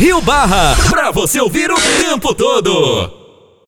Rio Barra, pra você ouvir o tempo todo.